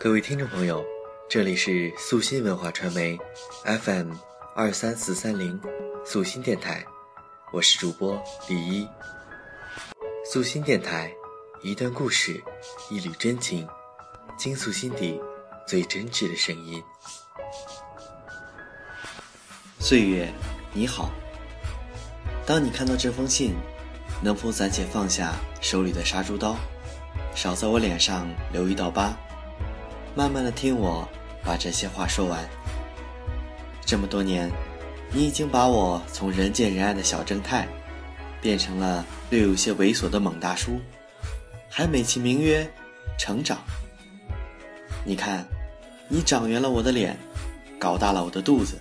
各位听众朋友，这里是素心文化传媒 FM 二三四三零素心电台，我是主播李一。素心电台，一段故事，一缕真情，倾诉心底最真挚的声音。岁月，你好。当你看到这封信，能否暂且放下手里的杀猪刀，少在我脸上留一道疤，慢慢的听我把这些话说完。这么多年，你已经把我从人见人爱的小正太，变成了略有些猥琐的猛大叔，还美其名曰成长。你看，你长圆了我的脸，搞大了我的肚子。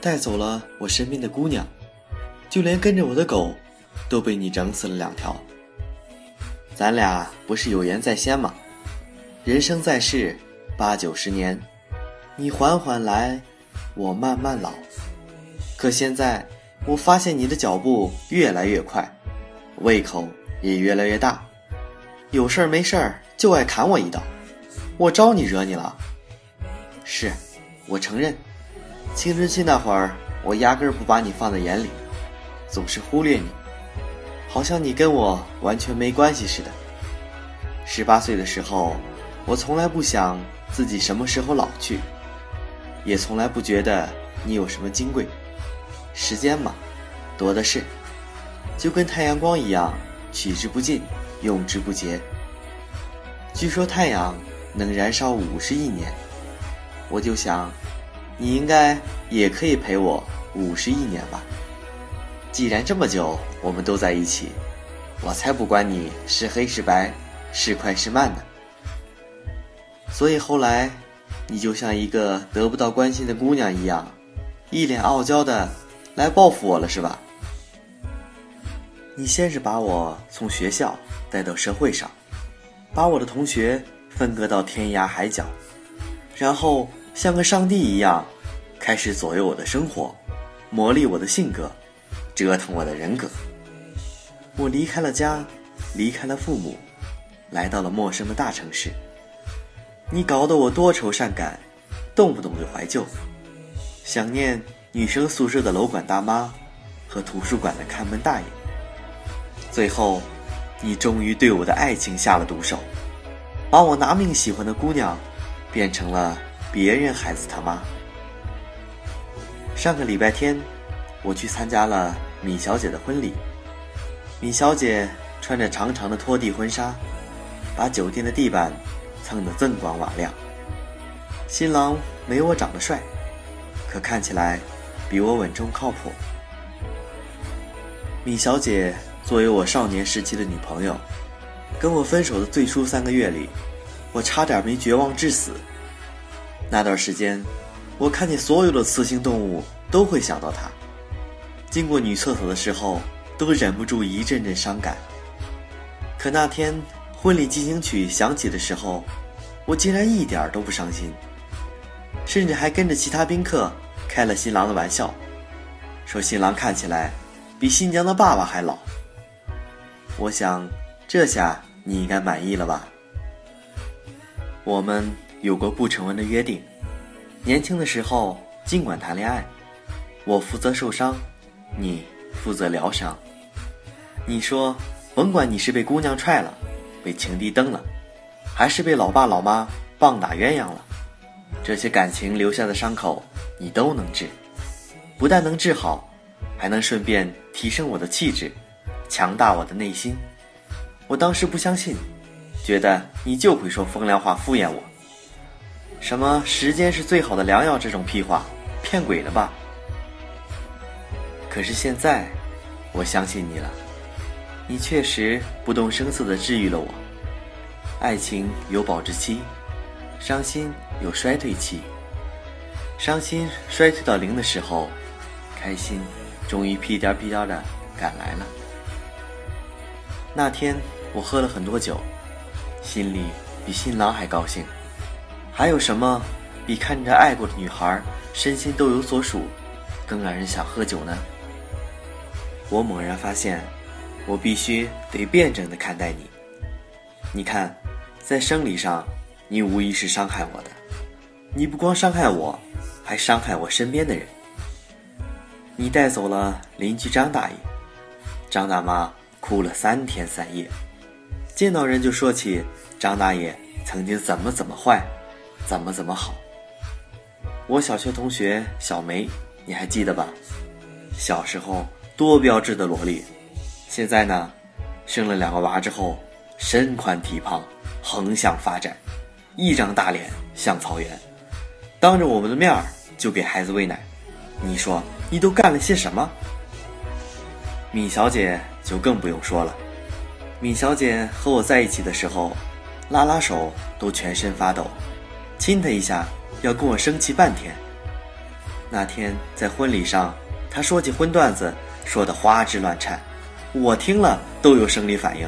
带走了我身边的姑娘，就连跟着我的狗，都被你整死了两条。咱俩不是有言在先吗？人生在世，八九十年，你缓缓来，我慢慢老。可现在，我发现你的脚步越来越快，胃口也越来越大，有事儿没事儿就爱砍我一刀。我招你惹你了？是，我承认。青春期那会儿，我压根儿不把你放在眼里，总是忽略你，好像你跟我完全没关系似的。十八岁的时候，我从来不想自己什么时候老去，也从来不觉得你有什么金贵。时间嘛，多的是，就跟太阳光一样，取之不尽，用之不竭。据说太阳能燃烧五十亿年，我就想。你应该也可以陪我五十亿年吧。既然这么久我们都在一起，我才不管你是黑是白，是快是慢呢。所以后来，你就像一个得不到关心的姑娘一样，一脸傲娇的来报复我了，是吧？你先是把我从学校带到社会上，把我的同学分割到天涯海角，然后。像个上帝一样，开始左右我的生活，磨砺我的性格，折腾我的人格。我离开了家，离开了父母，来到了陌生的大城市。你搞得我多愁善感，动不动就怀旧，想念女生宿舍的楼管大妈和图书馆的看门大爷。最后，你终于对我的爱情下了毒手，把我拿命喜欢的姑娘，变成了。别人孩子他妈。上个礼拜天，我去参加了米小姐的婚礼。米小姐穿着长长的拖地婚纱，把酒店的地板蹭得锃光瓦亮。新郎没我长得帅，可看起来比我稳重靠谱。米小姐作为我少年时期的女朋友，跟我分手的最初三个月里，我差点没绝望致死。那段时间，我看见所有的雌性动物都会想到她。经过女厕所的时候，都忍不住一阵阵伤感。可那天婚礼进行曲响起的时候，我竟然一点都不伤心，甚至还跟着其他宾客开了新郎的玩笑，说新郎看起来比新娘的爸爸还老。我想，这下你应该满意了吧？我们。有过不成文的约定，年轻的时候尽管谈恋爱，我负责受伤，你负责疗伤。你说，甭管你是被姑娘踹了，被情敌蹬了，还是被老爸老妈棒打鸳鸯了，这些感情留下的伤口你都能治，不但能治好，还能顺便提升我的气质，强大我的内心。我当时不相信，觉得你就会说风凉话敷衍我。什么时间是最好的良药？这种屁话，骗鬼的吧？可是现在，我相信你了。你确实不动声色地治愈了我。爱情有保质期，伤心有衰退期。伤心衰退到零的时候，开心终于屁颠屁颠的赶来了。那天我喝了很多酒，心里比新郎还高兴。还有什么比看着爱过的女孩身心都有所属，更让人想喝酒呢？我猛然发现，我必须得辩证的看待你。你看，在生理上，你无疑是伤害我的。你不光伤害我，还伤害我身边的人。你带走了邻居张大爷，张大妈哭了三天三夜，见到人就说起张大爷曾经怎么怎么坏，怎么怎么好。我小学同学小梅，你还记得吧？小时候多标致的萝莉，现在呢，生了两个娃之后，身宽体胖，横向发展，一张大脸像草原，当着我们的面儿就给孩子喂奶，你说你都干了些什么？米小姐就更不用说了，米小姐和我在一起的时候，拉拉手都全身发抖，亲她一下。要跟我生气半天。那天在婚礼上，她说起荤段子，说的花枝乱颤，我听了都有生理反应。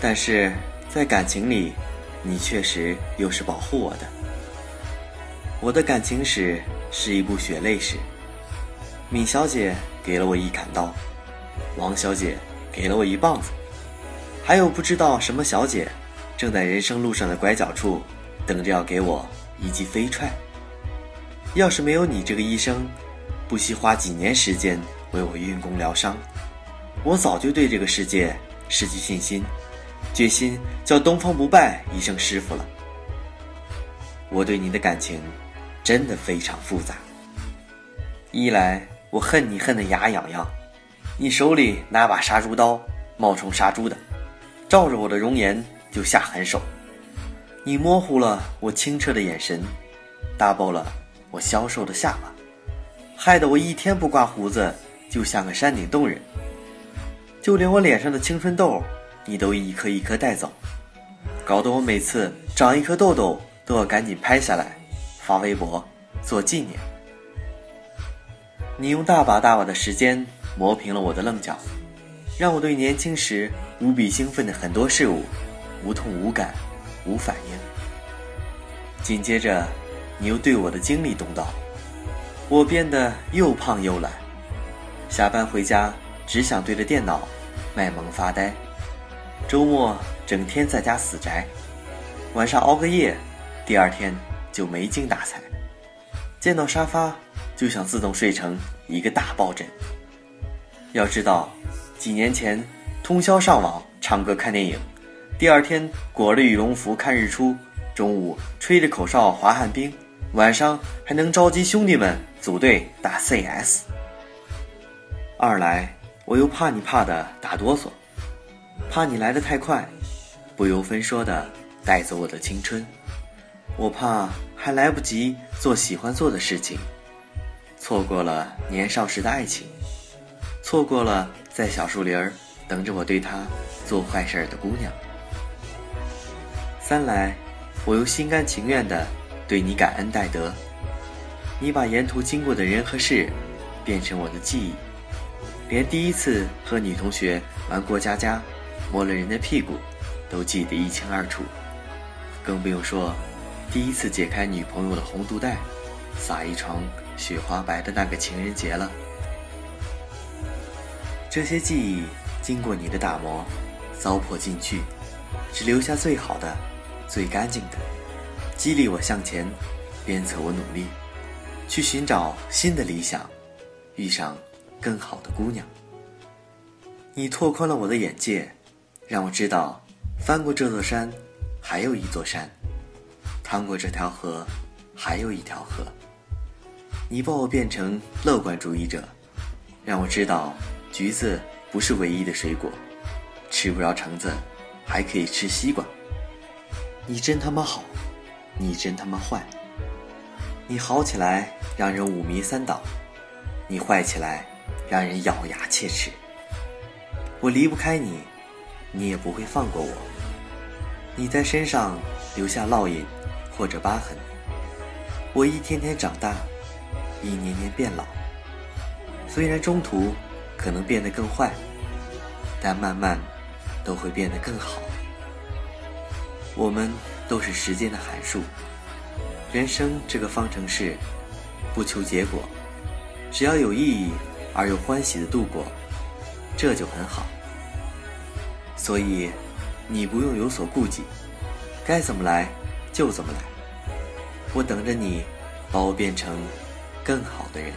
但是在感情里，你确实又是保护我的。我的感情史是一部血泪史。闵小姐给了我一砍刀，王小姐给了我一棒子，还有不知道什么小姐，正在人生路上的拐角处。等着要给我一记飞踹。要是没有你这个医生，不惜花几年时间为我运功疗伤，我早就对这个世界失去信心，决心叫东方不败一声师傅了。我对你的感情真的非常复杂。一来我恨你恨得牙痒痒，你手里拿把杀猪刀，冒充杀猪的，照着我的容颜就下狠手。你模糊了我清澈的眼神，大爆了我消瘦的下巴，害得我一天不刮胡子就像个山顶洞人。就连我脸上的青春痘，你都一颗一颗带走，搞得我每次长一颗痘痘都要赶紧拍下来发微博做纪念。你用大把大把的时间磨平了我的棱角，让我对年轻时无比兴奋的很多事物无痛无感。无反应。紧接着，你又对我的精力动刀，我变得又胖又懒，下班回家只想对着电脑卖萌发呆，周末整天在家死宅，晚上熬个夜，第二天就没精打采，见到沙发就想自动睡成一个大抱枕。要知道，几年前通宵上网唱歌看电影。第二天裹着羽绒服看日出，中午吹着口哨滑旱冰，晚上还能召集兄弟们组队打 CS。二来我又怕你怕的打哆嗦，怕你来的太快，不由分说的带走我的青春，我怕还来不及做喜欢做的事情，错过了年少时的爱情，错过了在小树林儿等着我对他做坏事的姑娘。三来，我又心甘情愿的对你感恩戴德。你把沿途经过的人和事变成我的记忆，连第一次和女同学玩过家家，摸了人的屁股，都记得一清二楚。更不用说第一次解开女朋友的红肚带，撒一床雪花白的那个情人节了。这些记忆经过你的打磨，糟粕进去，只留下最好的。最干净的，激励我向前，鞭策我努力，去寻找新的理想，遇上更好的姑娘。你拓宽了我的眼界，让我知道，翻过这座山，还有一座山；趟过这条河，还有一条河。你把我变成乐观主义者，让我知道，橘子不是唯一的水果，吃不着橙子，还可以吃西瓜。你真他妈好，你真他妈坏。你好起来让人五迷三倒，你坏起来让人咬牙切齿。我离不开你，你也不会放过我。你在身上留下烙印或者疤痕，我一天天长大，一年年变老。虽然中途可能变得更坏，但慢慢都会变得更好。我们都是时间的函数，人生这个方程式，不求结果，只要有意义而又欢喜的度过，这就很好。所以，你不用有所顾忌，该怎么来就怎么来。我等着你，把我变成更好的人。